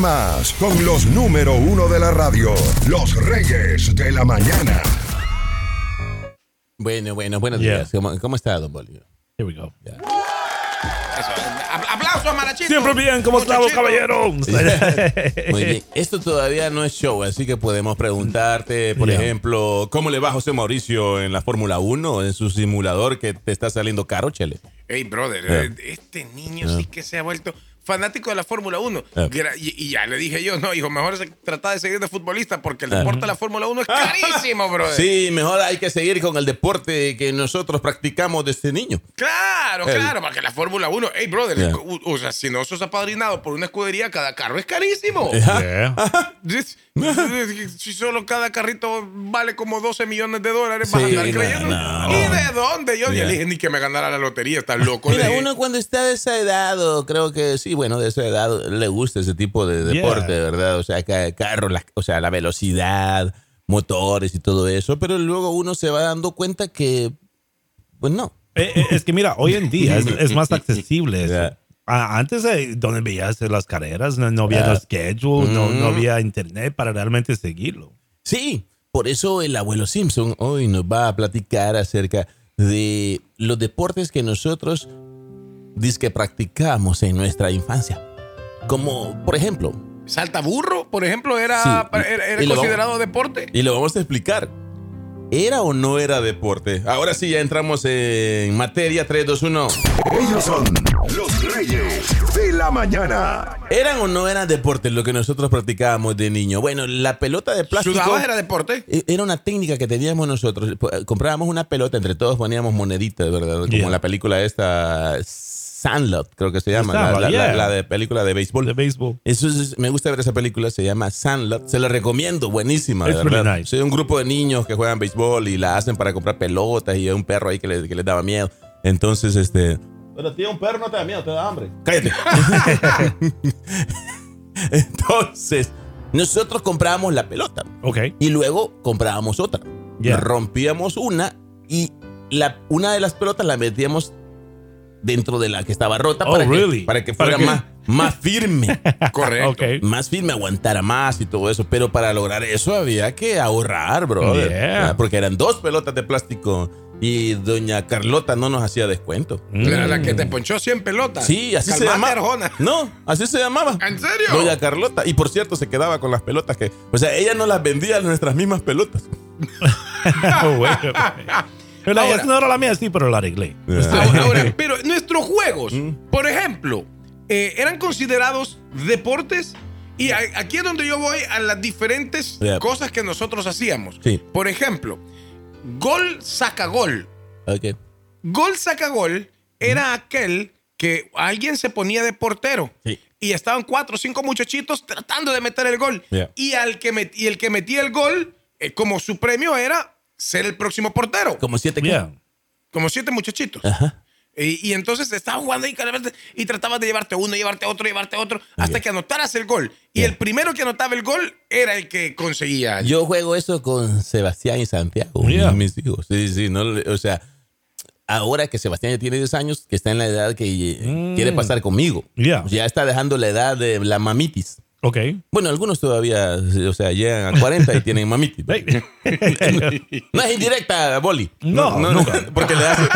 más con los número uno de la radio, los Reyes de la Mañana. Bueno, bueno, buenos Yeah. días. ¿Cómo, cómo está, don Bolívar? Here we go. Eso, a- Aplausos, Marachito. Siempre bien, ¿cómo estamos, caballero? Muy bien. Esto todavía no es show, así que podemos preguntarte, por Yeah. ejemplo, ¿cómo le va a José Mauricio en la Fórmula 1, en su simulador que te está saliendo caro, Chele? Hey, brother, Yeah. eh, este niño sí que se ha vuelto fanático de la Fórmula 1. Yeah. Y, y ya le dije yo, no, hijo, mejor se trata de seguir de futbolista porque el deporte de la Fórmula 1 es carísimo, brother. Sí, mejor hay que seguir con el deporte que nosotros practicamos desde niño. Claro, El- claro, porque la Fórmula 1, hey, brother, Yeah. o, o sea, si no sos apadrinado por una escudería, cada carro es carísimo. Yeah. Si solo cada carrito vale como 12 millones de dólares, vas a Sí, andar no, creyendo. no. ¿Y de dónde? Yo Yeah. le dije ni que me ganara la lotería, estás loco. Mira, uno cuando está de esa edad, o creo que sí, bueno, de esa edad le gusta ese tipo de Yeah. deporte, ¿verdad? O sea, ca- carro, la- o sea, la velocidad, motores y todo eso, pero luego uno se va dando cuenta que, pues no. Eh, eh, es que mira, hoy en día es, es más accesible. eso. Yeah. Antes, eh, donde veías las carreras, no, no había Ah. los schedule, no, no Mm. había internet para realmente seguirlo. Sí, por eso el abuelo Simpson hoy nos va a platicar acerca de los deportes que nosotros que practicamos en nuestra infancia. Como, por ejemplo, Salta burro, por ejemplo, era, Sí, era, considerado vamos- deporte. Y lo vamos a explicar. ¿Era o no era deporte? Ahora sí, ya entramos en materia 3, 2, 1. Ellos son los Reyes de la Mañana. ¿Eran o no eran deporte lo que nosotros practicábamos de niño? Bueno, la pelota de plástico... ¿Sudabas era deporte? e- Era una técnica que teníamos nosotros. P- Comprábamos una pelota, entre todos poníamos moneditas, ¿verdad? Como Yeah. la película esta, Sandlot, creo que se llama. la- Sandlot, la, la- yeah. la de película de béisbol. De béisbol. Eso es- me gusta ver esa película, se llama Sandlot. Se la recomiendo, buenísima. verdad. really nice. Sí, un grupo de niños que juegan béisbol y la hacen para comprar pelotas y hay un perro ahí que, le- que les daba miedo. Entonces, este. Pero tío, un perro no te da miedo, te da hambre. Cállate. Entonces, nosotros comprábamos la pelota Ok. y luego comprábamos otra. Yeah. Rompíamos una y la, una de las pelotas la metíamos dentro de la que estaba rota Oh, para, really? que, para que ¿Para fuera más, más firme. Correcto. Ok. más firme, aguantara más y todo eso. Pero para lograr eso había que ahorrar, brother. Yeah. Porque eran dos pelotas de plástico y doña Carlota no nos hacía descuento. La, la Mm. que te ponchó 100 pelotas. Sí, así se llamaba. Arjona. No, así se llamaba. ¿En serio? Doña Carlota. Y por cierto, se quedaba con las pelotas que. O sea, ella nos las vendía nuestras mismas pelotas. La- Ahora- no era la mía, sí, pero la arreglé. Ahora, ahora, pero nuestros juegos, Mm. por ejemplo, eh, eran considerados deportes. Y aquí es donde yo voy a las diferentes Yeah. cosas que nosotros hacíamos. Sí. Por ejemplo, gol saca gol. Ok. Gol saca gol era aquel que alguien se ponía de portero. Sí. Y estaban cuatro o cinco muchachitos tratando de meter el gol. Yeah. Y, al que met- y el que metía el gol, eh, como su premio era ser el próximo portero. Como siete. Yeah. Como siete muchachitos. Ajá. Y, y entonces estaban jugando ahí cada vez y tratabas de llevarte uno, llevarte otro, llevarte otro, hasta que anotaras el gol. Y Yeah. el primero que anotaba el gol era el que conseguía. Yo juego eso con Sebastián y Santiago, Yeah. mis hijos. Sí, sí, no, o sea, ahora que Sebastián ya tiene 10 años, que está en la edad que eh, quiere pasar conmigo. Yeah. Ya está dejando la edad de la mamitis. Ok. Bueno, algunos todavía, o sea, llegan a 40 y tienen mamitis. Hey. No es indirecta, Boli. No, nunca. Porque le hace.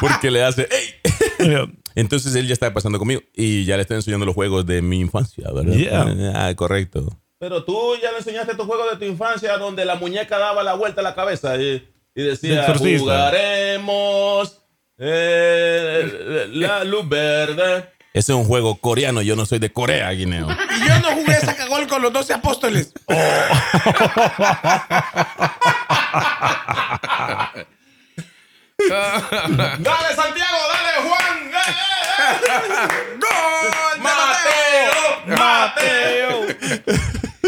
Porque le hace. ¡Ey! Entonces él ya está pasando conmigo y ya le estoy enseñando los juegos de mi infancia, ¿verdad? Yeah. Ah, correcto. Pero tú ya le enseñaste tu juego de tu infancia donde la muñeca daba la vuelta a la cabeza y, y De decía. Jugaremos eh, la luz verde. Ese es un juego coreano, yo no soy de Corea, Guineo. Y yo no jugué saca gol con los 12 apóstoles. ¡Dale, Santiago! ¡Dale, Juan! ¡Gol! de ¡Mateo!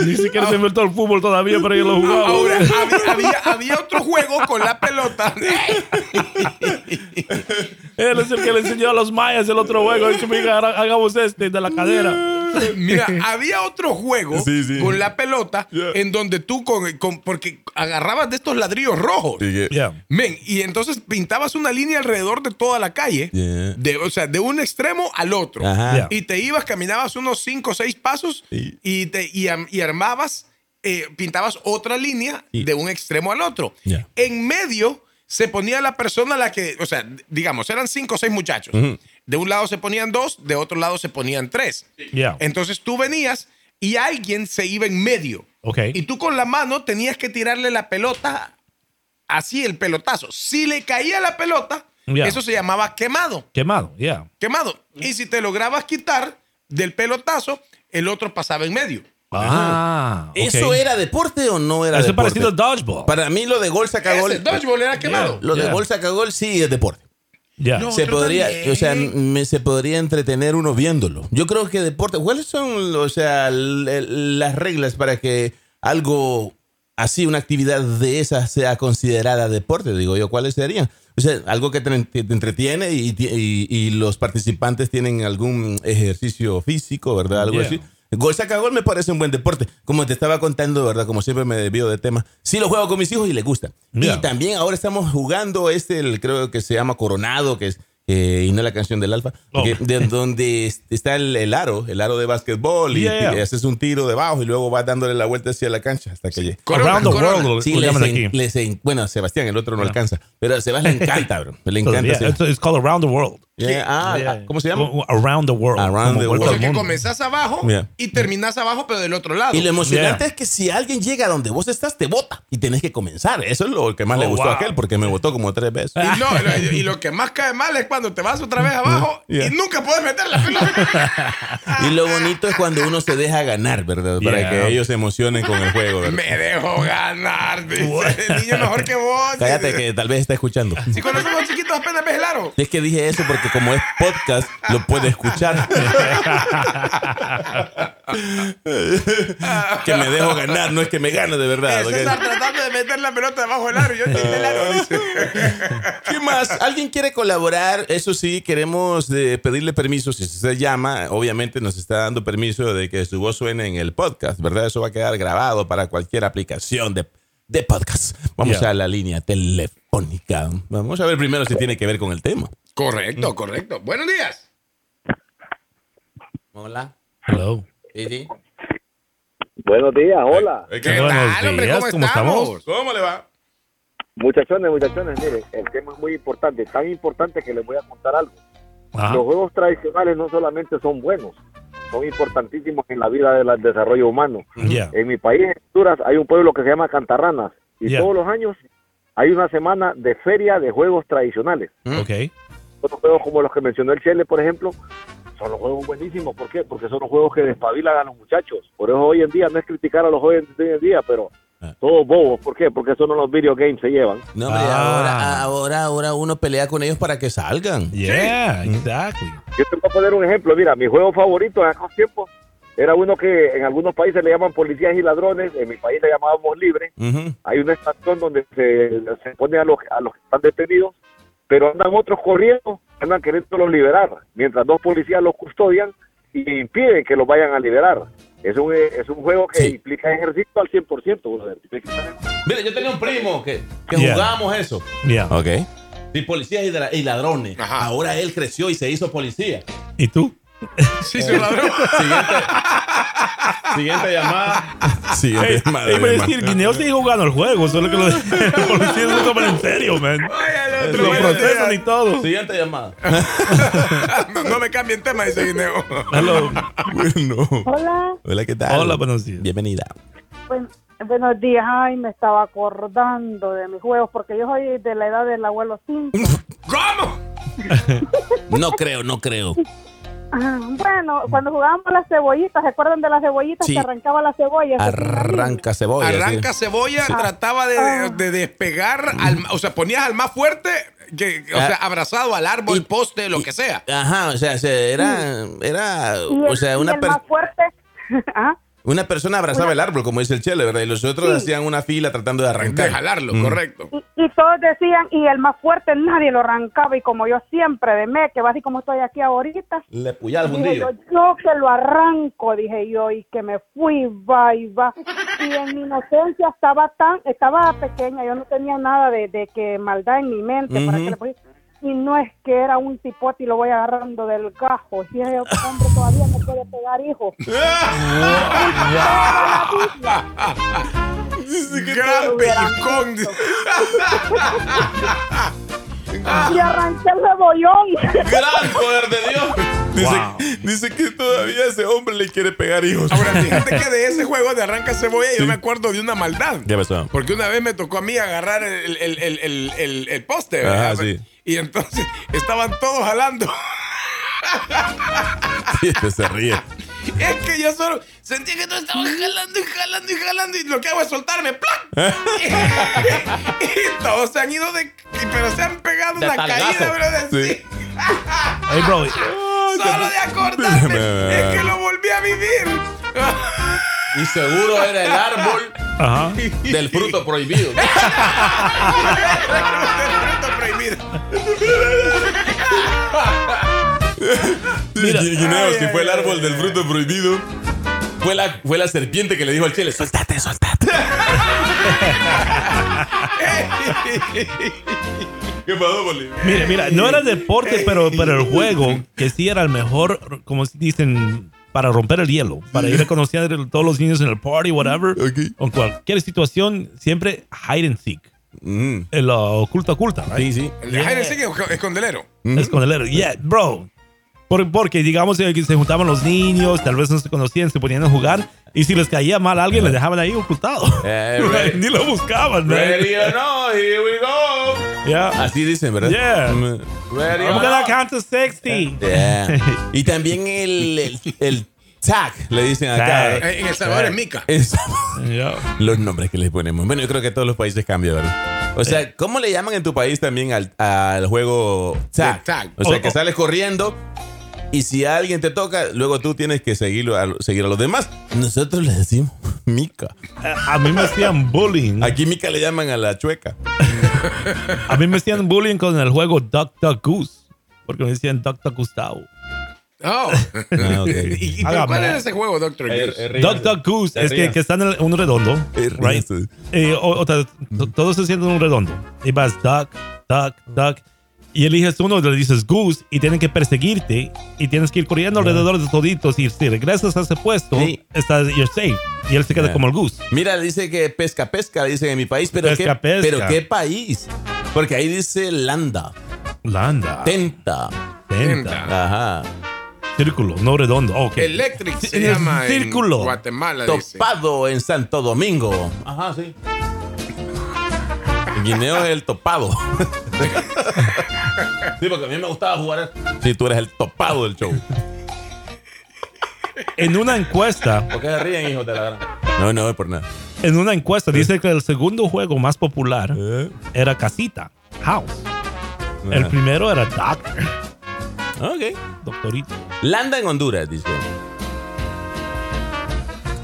Ni siquiera se inventó el fútbol todavía, pero yo lo jugaba. Ahora, había, había, había otro juego con la pelota. Él es el que le enseñó a los mayas el otro juego. Dice, "Mira, hagamos este de la cadera. Mira, había otro juego Sí, sí. con la pelota Yeah. en donde tú con, con- porque agarrabas de estos ladrillos rojos. Yeah. Men, y entonces pintabas una línea alrededor de toda la calle, Yeah. de, o sea, de un extremo al otro. Ajá. Yeah. Y te ibas, caminabas unos 5 o 6 pasos Sí. y, te, y, y armabas, eh, pintabas otra línea de un extremo al otro. Yeah. En medio se ponía la persona a la que, o sea, digamos, eran 5 o 6 muchachos. De un lado se ponían dos, de otro lado se ponían tres. Yeah. Entonces tú venías y alguien se iba en medio. Ok. Y tú con la mano tenías que tirarle la pelota así, el pelotazo. Si le caía la pelota, Ya. eso se llamaba quemado. Quemado, yeah. Quemado. Y si te lograbas quitar del pelotazo, el otro pasaba en medio. Ah, ok. ¿Eso era deporte o no era Eso es deporte? parecido al dodgeball. Para mí lo de gol saca gol. Dodgeball era quemado. Lo de Yeah. gol saca gol sí es deporte. Yeah. No. se podría, también. o sea, me, se podría entretener uno viéndolo. Yo creo que deporte, ¿cuáles son, o sea, l- las reglas para que algo así, una actividad de esas sea considerada deporte? Digo yo, ¿cuáles serían? O sea, algo que te, te entretiene y, y- y los participantes tienen algún ejercicio físico, ¿verdad? Algo Yeah. así. Gol saca gol me parece un buen deporte. Como te estaba contando, ¿verdad? Como siempre me desvío de tema. Sí lo juego con mis hijos y les gusta. Yeah. Y también ahora estamos jugando este, el, creo que se llama Coronado, que es, eh, y no la canción del Alfa, Oh. que- de, donde es- está el, el aro, el aro de básquetbol, y, Yeah. y haces un tiro debajo y luego vas dándole la vuelta hacia la cancha hasta que llegue. Corona, Around the corona. Sí, les llaman en- aquí. les en- bueno, Sebastián, el otro no alcanza, pero a Sebastián le encanta, bro. Le So, encanta. yeah, it's, it's called Around the World. Yeah, ah, Yeah. ¿Cómo se llama? Around the World. Around the O world. sea al que comenzás abajo Yeah. y terminás abajo, pero del otro lado. Y lo emocionante Yeah. es que si alguien llega a donde vos estás, te vota y tenés que comenzar. Eso es lo que más le Oh, gustó wow. a aquel, porque me votó como tres veces. Y, no, lo- y lo que más cae mal es cuando te vas otra vez abajo Yeah. y nunca puedes meter la pelota. Y lo bonito es cuando uno se deja ganar, ¿verdad? Para Yeah. que ellos se emocionen con el juego, ¿verdad? Me dejo ganar, dice. El niño mejor que vos. Cállate que tal vez está escuchando. Si cuando somos chiquitos apenas ves el aro. Es que dije eso porque como es podcast, lo puede escuchar. que me dejo ganar, no es que me gane de verdad. Ese ¿ok? está tratando de meter la pelota debajo del aro y yo el aro. dice. ¿Qué más? ¿Alguien quiere colaborar? Eso sí, queremos de pedirle permiso. Si se llama, obviamente nos está dando permiso de que su voz suene en el podcast, ¿verdad? Eso va a quedar grabado para cualquier aplicación de, de podcast. Vamos Yeah. a la línea telefónica. Vamos a ver primero si tiene que ver con el tema. Correcto, correcto. Buenos días. Hola. Hello. Buenos días, hola. Eh, ¿Qué Buenos tal, hombre? días, ¿Cómo, ¿cómo estamos? estamos? ¿Cómo le va? Muchachones, muchachones, miren, el tema es muy importante, tan importante que les voy a contar algo. Ajá. Los juegos tradicionales no solamente son buenos, son importantísimos en la vida del desarrollo humano. Yeah. En mi país, en Honduras, hay un pueblo que se llama Cantarranas y Yeah. todos los años hay una semana de feria de juegos tradicionales. Ok. Otros juegos como los que mencionó el Chele, por ejemplo, son los juegos buenísimos. ¿Por qué? Porque son los juegos que despabilan a los muchachos. Por eso hoy en día no es criticar a los jóvenes de hoy en día, pero Ah. todos bobos. ¿Por qué? Porque eso no los video games se llevan. No, hombre, Ah. ahora, ahora, ahora uno pelea con ellos para que salgan. Yeah, exactly. Yo te voy a poner un ejemplo. Mira, mi juego favorito en aquellos tiempos era uno que en algunos países le llaman policías y ladrones. En mi país le llamábamos libre. Ujú. Hay una estación donde se, se pone a los, a los que están detenidos, pero andan otros corriendo, andan queriéndolos liberar, mientras dos policías los custodian y impiden que los vayan a liberar. Es un, eh, es un juego que Sí. implica ejercicio al 100%. brother. Mira, yo tenía un primo que, que Yeah. jugábamos eso. Yeah. Ok. Sí, policías y, ladrones. Ajá. Ahora él creció y se hizo policía. ¿Y tú? Sí, se ladrón. Siguiente, siguiente llamada. Siguiente Hey, llamada. hermano. que Guineo sigue jugando el juego, solo que lo los policías no toman en serio, man. Otro, Lo procesan y todo. Siguiente llamada. no, no me cambien tema, dice Guineo. Hello. bueno. Hola, Hola, ¿qué tal? Hola, buenos días. Bienvenida. buen- buenos días. Ay, me estaba acordando de mis juegos porque yo soy de la edad del abuelo Simpson. ¿Cómo? No creo, no creo. Ah, bueno, cuando jugábamos las cebollitas, ¿se acuerdan de las cebollitas Sí. que arrancaba las cebollas? Arranca cebolla. sí. Arranca cebolla, trataba de, de despegar, al, o sea, ponías al más fuerte, que, o Ah. sea, abrazado al árbol, Y- poste, lo que sea. Ajá, o sea, se- era, era, Y el, o sea, y una el per- más fuerte, ah, una persona abrazaba el árbol, como dice el Chele, ¿verdad? Y los otros Sí. hacían una fila tratando de arrancar. De jalarlo, Mm. correcto. Y, y todos decían, y el más fuerte nadie lo arrancaba, y como yo siempre de me, que va así como estoy aquí ahorita, Le puyaba el dije yo, fundillo. yo que lo arranco, dije yo, y que me fui, va y va. Y en mi inocencia estaba tan, estaba pequeña, yo no tenía nada de, de que maldad en mi mente, para que le y no es que era un cipote y lo voy agarrando del gajo. Y ese hombre todavía no puede pegar hijos. Gran pellizcón. Y arranqué el cebollón. ¡Gran poder de Dios! Dice, Wow. dice que todavía ese hombre le quiere pegar hijos. Ahora, fíjate que de ese juego de arranca cebolla yo me acuerdo de una maldad. ¿Qué pasó? Porque una vez me tocó a mí agarrar el, el, el, el, el, el poste, sí. Y entonces estaban todos jalando. Sí, este se ríe. Es que yo solo sentía que todos estaban jalando y jalando y jalando y lo que hago es soltarme, ¡plac! y, y todos se han ido de... Pero se han pegado De una caída, bro. De, sí. Hey, bro. Solo de acordarme. es que lo volví a vivir. Y seguro era el árbol Ajá. del fruto prohibido. Fruto prohibido. Mira, Guineo, si Ay, fue el ay, árbol del fruto prohibido, fue la, fue la serpiente que le dijo al chile, suéltate, suéltate. ¿Qué pasó, Poli? Mira, mira, no era deporte, pero, pero el juego, que sí era el mejor, como dicen, para romper el hielo, para ir a conocer a todos los niños en el party, whatever, Ok. o en cualquier situación, siempre hide and seek. Mm, El uh, oculta oculta, right? sí, sí. El de Jaime sigue escondelero. Escondelero. Yeah, bro. Por- porque digamos eh, que se juntaban los niños, tal vez no se conocían, se ponían a jugar, y si les caía mal a alguien, les dejaban ahí ocultado. Eh, ready. Ni lo buscaban, man. Ready or not, here we go. Yeah. Así dicen, ¿verdad? Yeah. Mm, Ready I'm gonna count to 60. Yeah. Y también el, el, el tag, le dicen acá. Tag. Eh, En El Salvador es Mica. Los nombres que les ponemos. Bueno, yo creo que todos los países cambian, ¿verdad? O sea, ¿cómo le llaman en tu país también al, al juego tag? Tag. O sea, O- que o- sales corriendo y si alguien te toca, luego tú tienes que seguirlo a, seguir a los demás. Nosotros le decimos mica. A a mí me hacían bullying. Aquí mica le llaman a la chueca. A mí me hacían bullying con el juego Duck Duck Goose. Porque me decían Duck Duck Gustavo. Oh. Ah, ok. ¿Y, cuál era ese juego, Doctor Juice? Duck Duck Goose es que, que está en el- un redondo. Eh, Right? Eh, o- o todos se sienten en un redondo. Y vas Duck, Duck, Duck. Y eliges uno, le dices Goose y tienen que perseguirte. Y tienes que ir corriendo alrededor de toditos. Y si regresas a ese puesto, Sí. estás, you're safe. Y él se queda Yeah. como el Goose. Mira, dice que pesca, pesca, dicen en mi país, pero, Pesca, ¿qué, pesca. pero ¿qué país? Porque ahí dice landa, Landa. tenta. Tenta. Ajá. Círculo, no redondo. Ok. Electric se llama círculo. en Guatemala, dice. Topado en Santo Domingo. Ajá, sí. Guineo es el topado. sí, porque a mí me gustaba jugar. Sí, tú eres el topado del show. En una encuesta, ¿Por qué se ríen, hijos de la gran? No, no, por nada. en una encuesta dice que el segundo juego más popular Eh. era Casita, House. El Ah. primero era Doc, Ok. Doctorito. Landa en Honduras, dice.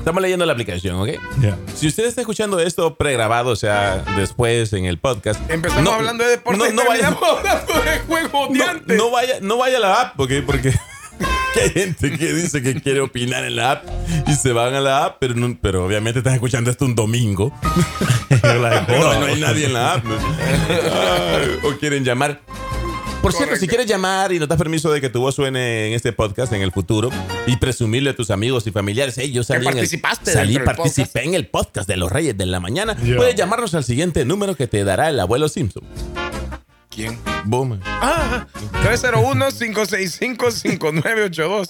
Estamos leyendo la aplicación, ¿ok? Yeah. Si usted está escuchando esto pregrabado, o sea, después en el podcast. Empezamos no- hablando de deporte No, y no vaya, hablando de juegos de no, antes. no vaya, no vaya a la app, porque, porque que hay gente que dice que quiere opinar en la app y se van a la app, pero, no- pero obviamente están escuchando esto un domingo. No, no hay nadie en la app. o quieren llamar. Por cierto, si quieres llamar y no das permiso de que tu voz suene en este podcast en el futuro y presumirle a tus amigos y familiares, hey, yo salí, en el- participaste salí participé en el podcast de los Reyes de la Mañana, Yeah. puedes llamarnos al siguiente número que te dará el abuelo Simpson. ¿Quién? Boom. Ah, 301-565-5982.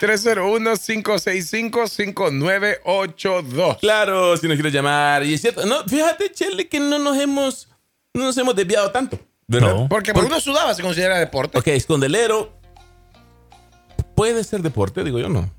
301-565-5982. Claro, si nos quieres llamar. Y es cierto, no, fíjate, Chele, que no nos hemos, no nos hemos desviado tanto. ¿Verdad? No. Porque por uno sudaba se considera deporte. Ok, escondelero. Puede ser deporte, digo yo, no.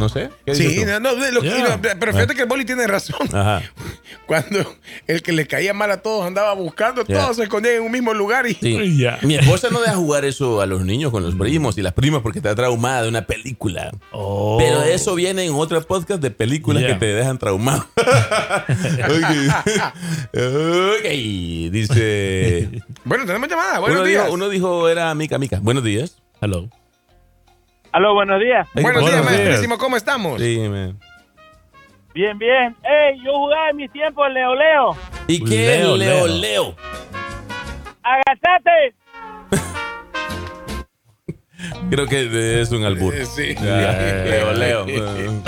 No sé. ¿Qué dices Sí, tú? no, no, de lo que- Yeah. no, pero fíjate que el boli tiene razón. Ajá. Cuando el que le caía mal a todos andaba buscando, Yeah. todos se escondían en un mismo lugar y Sí. Ya. Mi esposa no deja jugar eso a los niños con los primos y las primas porque está traumada de una película. Oh. Pero eso viene en otro podcast de películas Yeah. que te dejan traumado. ok. Ok, Dice. Bueno, tenemos llamada. Buenos uno, días. dijo, uno dijo era Mica Mica. Buenos días. Hello. Aló, buenos días. Buenos, Buenos días, días. maestrísimo. ¿Cómo estamos? Sí, man. Bien, bien. Ey, yo jugaba en mis tiempos Leo Leo. ¿Y qué Leo, Leo, Leo? Leo. Agachate. Creo que es un albur. Eh, sí. Ya, Leo, Leo.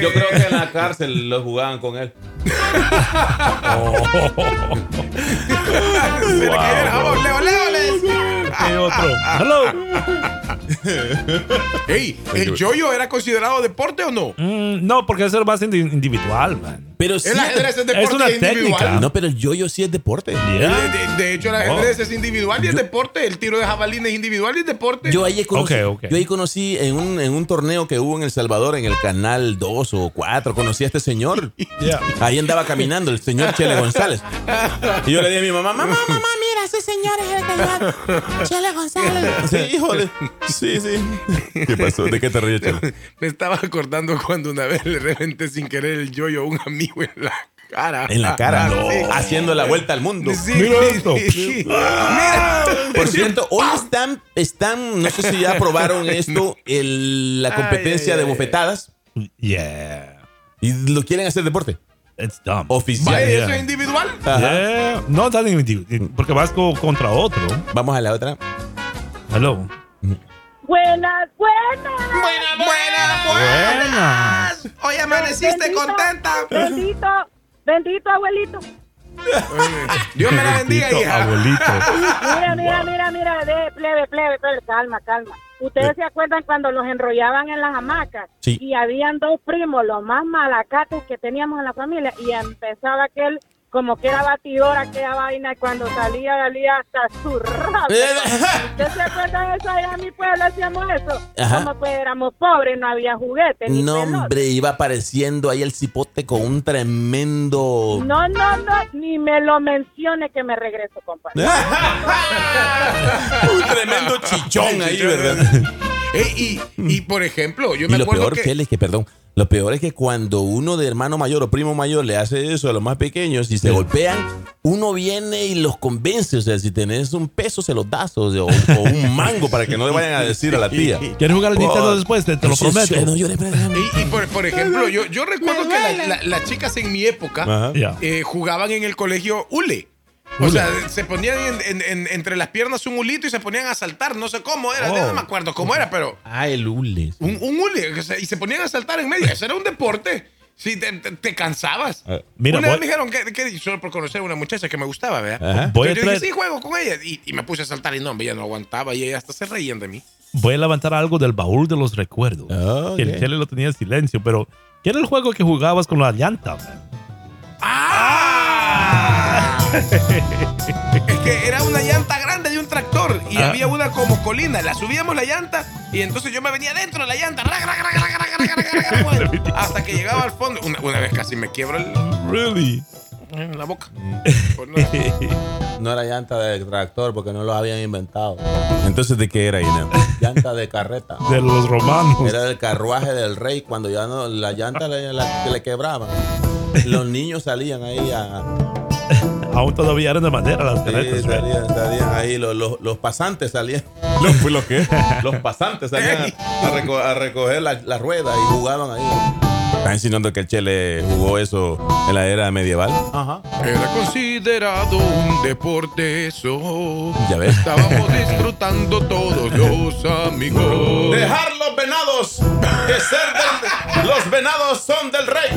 Yo creo que en la cárcel lo jugaban con él. El jabón. Leo, Leo, le decía. ¿Qué otro? Hello. Ey, ¿el yoyo era considerado deporte o no? Mm, no, porque eso es más indi- individual, man. Pero sí. El ajedrez es deporte una individual. técnica. No, pero el yoyo sí es deporte. De, Yeah. de- de hecho, el ajedrez es individual y es deporte. El tiro de jabalín es individual y es deporte. Yo ahí conocí, Ok, ok. yo ahí conocí en un, en un torneo que hubo en El Salvador, en el canal 2 o 4, conocí a este señor. Yeah. Ahí andaba caminando el señor Chele González. Y yo le dije a mi mamá, mamá, mamá, mira, ese señor es el que Chele González. Sí, híjole. Sí, sí. ¿Qué pasó? ¿De qué te ríes, Chele? Me estaba acordando cuando una vez le reventé sin querer el yoyo a un amigo en la cara. En la cara, Ah, no, sí. haciendo la vuelta al mundo. Sí, Mira sí, esto. sí. Mira. Por cierto, hoy están, están, no sé si ya probaron esto, el- la competencia Ay, ay, de bofetadas Yeah. y lo quieren hacer deporte. It's dumb. Oficial. Yeah. eso es individual. Yeah. No tan individual, porque vas co- contra otro. Vamos a la otra. Hello. Buenas, buenas. Buenas, Buenas. Hoy amaneciste Bendito, contenta. Bendito, bendito abuelito. Dios me la bendiga, hija. Abuelito. Mira, mira, mira, mira, de plebe, plebe, plebe, calma, calma. ¿Ustedes se acuerdan cuando los enrollaban en las hamacas? Sí. Y habían dos primos, los más malacates que teníamos en la familia, y empezaba aquel, como que era batidor, aquella vaina, y cuando salía, salía hasta su rap. ¿Ustedes se acuerdan de eso? Allá en mi pueblo hacíamos eso. Ajá. Como pues éramos pobres, no había juguetes. ni No, hombre, iba apareciendo ahí el cipote con un tremendo. No, no, no, ni me lo mencione que me regreso, compadre. un tremendo chichón ahí, ¿verdad? Ey, y, y, por ejemplo, yo Y me lo acuerdo peor, que... Es que, perdón, lo peor es que cuando uno de hermano mayor o primo mayor le hace eso a los más pequeños y se golpean, uno viene y los convence. O sea, si tenés un peso, se los das. O, sea, o- o un mango para que no le vayan a decir a la tía. ¿Quieres jugar al Nintendo después? Te, te lo prometo. sí, no llores, espérate. Y, y por, por ejemplo, yo, yo recuerdo que la- la- las chicas en mi época eh, jugaban en el colegio hule. O sea, se ponían en- en- en- entre las piernas un hulito y se ponían a saltar. No sé cómo era, Oh. no me acuerdo cómo era, pero Ah, el hule. un, un hule. y se ponían a saltar en medio. Eso era un deporte. Sí, te, te- te cansabas. Ah, mira, una vez me dijeron que, que- solo por conocer a una muchacha que me gustaba, ¿verdad? Voy a yo dije, traer- sí, juego con ella. Y, y me puse a saltar y no, ella no aguantaba y ella hasta se reían de mí. Voy a levantar algo del baúl de los recuerdos. Que el Chele lo tenía en silencio, pero ¿qué era el juego que jugabas con la llanta? man? ¡Ah! es que era una llanta grande de un tractor y ah. había una como colina. La subíamos la llanta y entonces yo me venía dentro de la llanta. hasta que llegaba al fondo. Una, vez casi me quiebro el... Really? En la boca. No, era. llanta de tractor porque no lo habían inventado. Entonces, ¿de qué era, Inés? Llanta de carreta. De los romanos. Era del carruaje del rey cuando ya no, la llanta le, la, le quebraban. Los niños salían ahí a, Aún todavía eran de madera las sí, carretas. man. salían, salían ahí, los, los, los pasantes salían. ¿Los, ¿Los qué? Los pasantes salían a, a reco- a recoger la, la rueda y jugaban ahí. Están insinuando que el Chele jugó eso en la era medieval. Ajá. Era considerado un deporte eso. Ya ves. Estábamos disfrutando todos los amigos. Dejar los venados que ser del, los venados son del rey.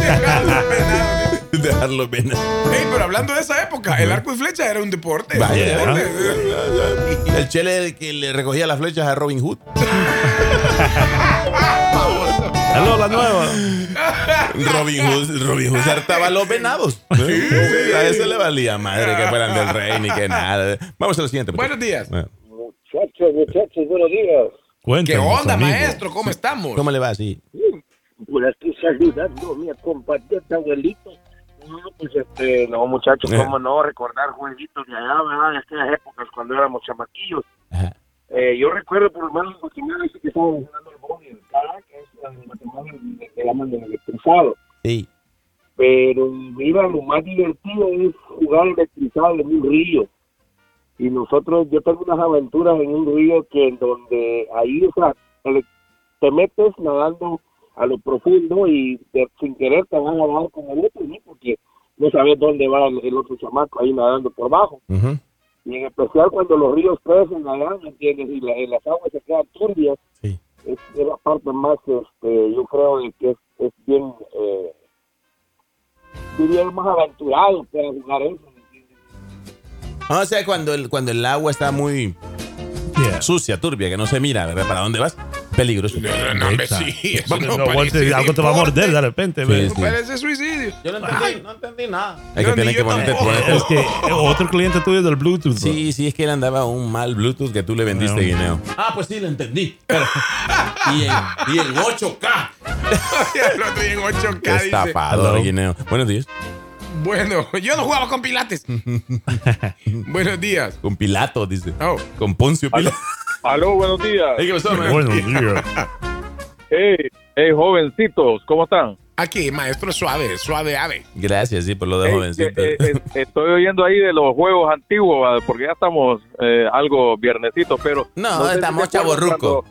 Dejar los venados. Ey, pero hablando de esa época, el arco y flecha era un deporte. Vaya. Un deporte. El Chele que le recogía las flechas a Robin Hood. Hello, la nueva. Robin Hood, Robin Hood hartaba los venados. Sí, a eso le valía madre que fueran del rey ni que nada. Vamos a lo siguiente. Buenos días. Bueno. Muchachos, muchachos, buenos días. ¿Qué Cuéntanos, onda, amigo. maestro? ¿Cómo estamos? ¿Cómo le va así? Por aquí saludando a mi compatriota abuelito. No, pues este, no, muchachos, Eh. cómo no recordar jueguitos de allá, ¿verdad? De aquellas épocas cuando éramos chamaquillos. Ajá. Eh, yo recuerdo por lo menos lo primero que estábamos jugando el bowling. Que es el matrimonio que llaman del electrizado. Sí. Pero mira, lo más divertido es jugar electrizado en un río. Y nosotros, yo tengo unas aventuras en un río que en donde ahí, o sea, te metes nadando a lo profundo y de- sin querer te van a dar con el otro, ¿no? Porque no sabes dónde va el, el otro chamaco ahí nadando por bajo. Ujú. Y en especial cuando los ríos crecen allá, ¿me entiendes? Y, la- las aguas se quedan turbias. Sí. Es, es la parte más, este, yo creo de que es, es bien, eh, diría más aventurado para jugar eso. O sea, cuando el, cuando el agua está muy Yeah. sucia, turbia, que no se mira, ¿verdad? ¿Para dónde vas? Peligroso. No, no, sí. No no, aguante, algo te va a morder de repente. Sí, sí. Parece suicidio. Yo no entendí, no entendí nada. Es que tiene ni que ponerte, Es que eh, otro cliente tuyo del Bluetooth. bro. Sí, sí, es que él andaba un mal Bluetooth que tú le vendiste, Bueno. Guineo. Ah, pues sí, lo entendí. Pero- y, en, y en 8K. lo estoy en 8K, dice. Estafador, Hello. Guineo. Buenos días. Bueno, yo no jugaba con Pilates. Buenos días. Con Pilato, dice. Oh. Con Poncio Pilato. Aló, buenos días. Ey, ¿Qué pasó, man? Buenos días. Hey, hey, jovencitos, ¿cómo están? Aquí, maestro suave, suave ave. Gracias, sí, por lo de Hey, jovencito. eh, eh, estoy oyendo ahí de los juegos antiguos, porque ya estamos eh, algo viernesitos, pero... No, sé si estamos cuando-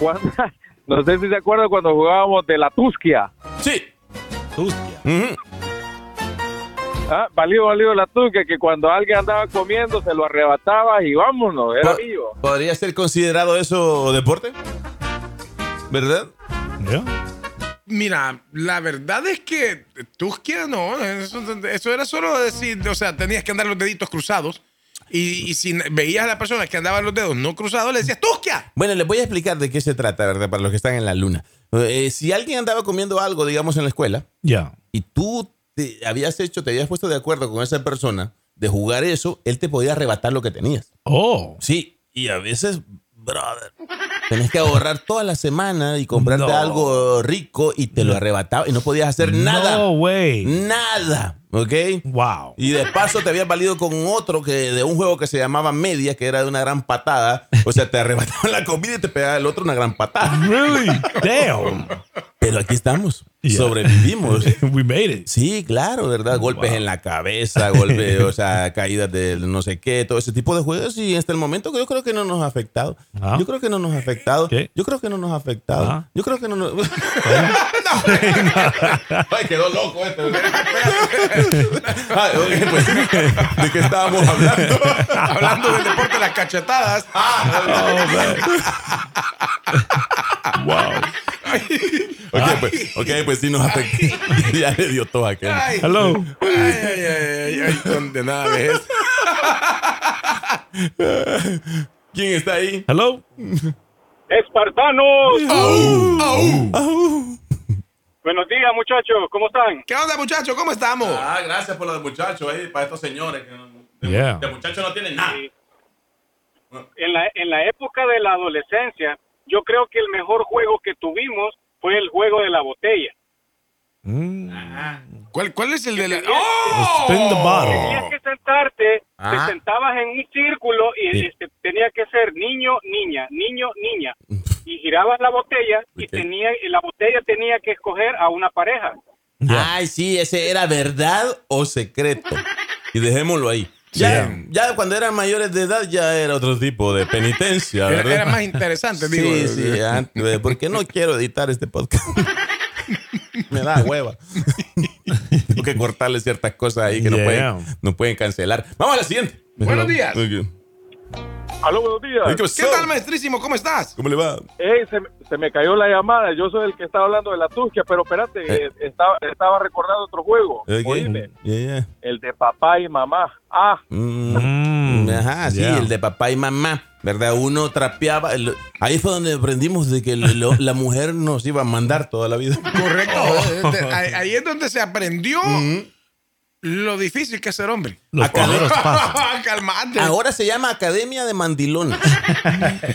no sé si se acuerdan cuando jugábamos de la Tusquia. Sí. Hostia. Ujú. Ah, valió, valió la Tusquia, que cuando alguien andaba comiendo se lo arrebataba y vámonos, era mío. ¿Podría ser considerado eso deporte? ¿Verdad? Yeah. Mira, la verdad es que Tusquia no, eso, eso era solo decir, o sea, tenías que andar los deditos cruzados y, y si veías a la persona que andaba los dedos no cruzados, le decías Tusquia. Bueno, les voy a explicar de qué se trata, ¿verdad? Para los que están en la luna. Eh, si alguien andaba comiendo algo, digamos, en la escuela, Yeah. y tú te habías hecho, te habías puesto de acuerdo con esa persona de jugar eso, él te podía arrebatar lo que tenías. Oh. Sí, y a veces, brother, tenés que ahorrar toda la semana y comprarte No. algo rico y te lo arrebataba y no podías hacer nada. No way. Nada, ¿ok? Wow. Y de paso te habías valido con otro que de un juego que se llamaba Media, que era de una gran patada. O sea, te arrebataban la comida y te pegaba el otro una gran patada. Really? Damn. Pero aquí estamos. Yeah. Sobrevivimos. We made it. Sí, claro, ¿verdad? Golpes en la cabeza, golpes, o sea, caídas de no sé qué, todo ese tipo de juegos. Y hasta el momento yo creo que no nos ha afectado. Ah. Yo creo que no nos ha afectado. ¿Qué? Yo creo que no nos ha afectado. Ah. Yo creo que no nos... Ay, quedó loco este. Oye, pues, ¿de qué estábamos hablando? Hablando del deporte de las cachetadas. Wow. Ok, pues, ok, pues sí nos afectó. ya le dio todo aquel. Ay, Hello. ay, ay, ay, ay, condenada vez. ¿Quién está ahí? Hello. ¡Espartanos! Buenos días, muchachos. ¿Cómo están? ¿Qué onda, muchachos? ¿Cómo estamos? Ah, gracias por lo de muchachos ahí, para estos señores. Que de, Yeah. de muchachos no tienen nada. En la, en la época de la adolescencia, yo creo que el mejor juego que tuvimos fue el juego de la botella. Mm. ¿Cuál, ¿Cuál es el de la.? ¡Oh! Spin the bottle. Tenías que sentarte, Ah. te sentabas en un círculo y Sí. este, tenía que ser niño, niña, niño, niña. Y girabas la botella y Ok. tenía y la botella tenía que escoger a una pareja. Yeah. Ay, sí, ese era verdad o secreto. Y dejémoslo ahí. Ya, Yeah. ya cuando eran mayores de edad ya era otro tipo de penitencia, Era, ¿verdad? era más interesante, Sí, digo. sí, antes, porque no quiero editar este podcast. Me da hueva. Tengo que cortarle ciertas cosas ahí que no, pueden, no pueden cancelar. Vamos a la siguiente. Buenos días. ¡Aló, buenos días! ¿Qué tal, maestrísimo? ¿Cómo estás? ¿Cómo le va? Ey, se, me- se me cayó la llamada. Yo soy el que estaba hablando de la Tusquia, pero espérate, Eh. eh, estaba, estaba recordando otro juego. Ok. Oíme, Yeah, yeah. el de papá y mamá. Ah, Mm. Mm. Ajá, sí, Yeah. el de papá y mamá, ¿verdad? Uno trapeaba. el- ahí fue donde aprendimos de que lo- la mujer nos iba a mandar toda la vida. Correcto. De- ahí, ahí es donde se aprendió Lo difícil que es ser hombre. Los. Calmate. Ahora se llama Academia de Mandilones.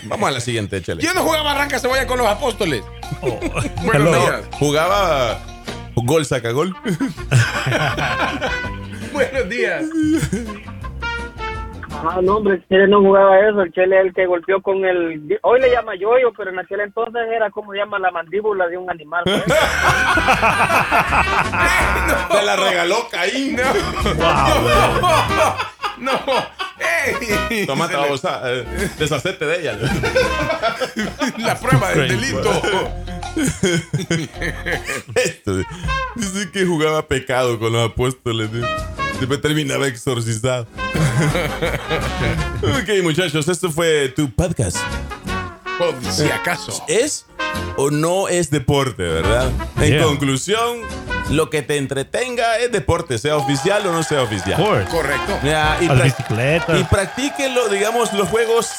Vamos a la siguiente, échale. Yo no jugaba arranca cebolla con los apóstoles. Oh. Buenos Hello. días. Jugaba gol, saca gol. Buenos días. Ah, no, hombre, el Chele no jugaba eso. El Chele es el que golpeó con el. Hoy le llama yoyo, pero en aquel entonces era como se llama la mandíbula de un animal. pues. Te la regaló Caín. No. Ey. Toma, babosa, eh, deshacete de ella. La prueba del delito. Esto, dice que jugaba pecado con los apóstoles. ¿eh? Después terminaba exorcizado. ok, muchachos, esto fue tu podcast. Por si acaso. ¿Es o no es deporte, verdad? En Yeah. conclusión, lo que te entretenga es deporte, sea oficial o no sea oficial. Correcto. Ya, y, Las prac- bicicletas. y practíquelo, digamos, los juegos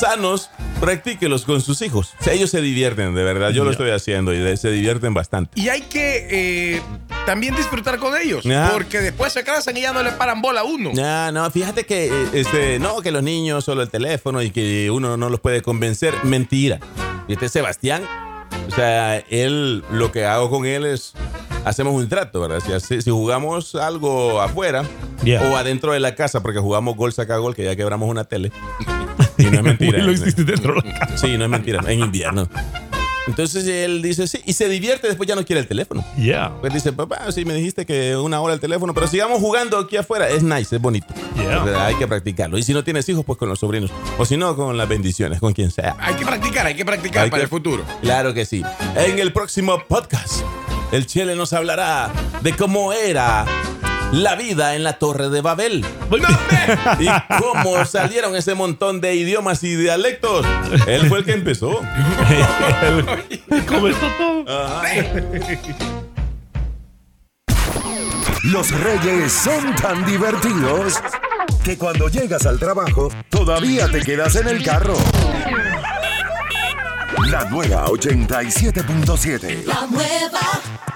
sanos, practíquelos con sus hijos. O sea, ellos se divierten, de verdad. Yo lo estoy haciendo y se divierten bastante. Y hay que eh, también disfrutar con ellos. Porque después se cansan y ya no le paran bola a uno. No, no, fíjate que eh, este, no, que los niños solo el teléfono y que uno no los puede convencer. Mentira. Fíjate, Sebastián, o sea, él, lo que hago con él es, hacemos un trato, ¿verdad? Si, jugamos algo afuera Yeah. o adentro de la casa, porque jugamos gol, saca gol, que ya quebramos una tele. Y no es mentira. Lo hiciste dentro de la casa. Sí, no es mentira, en invierno. Entonces él dice sí, y se divierte, después ya no quiere el teléfono. Yeah. Pues dice, papá, sí me dijiste que una hora el teléfono, pero sigamos jugando aquí afuera. Es nice, es bonito. Yeah. Hay que practicarlo. Y si no tienes hijos, pues con los sobrinos. O si no, con las bendiciones, con quien sea. Hay que practicar, hay que practicar Hay para que- el futuro. Claro que sí. En el próximo podcast, el Chele nos hablará de cómo era la vida en la Torre de Babel. Y cómo salieron ese montón de idiomas y dialectos. Él fue el que empezó. Comenzó todo. Los Reyes son tan divertidos que cuando llegas al trabajo todavía te quedas en el carro. La nueva 87.7. La nueva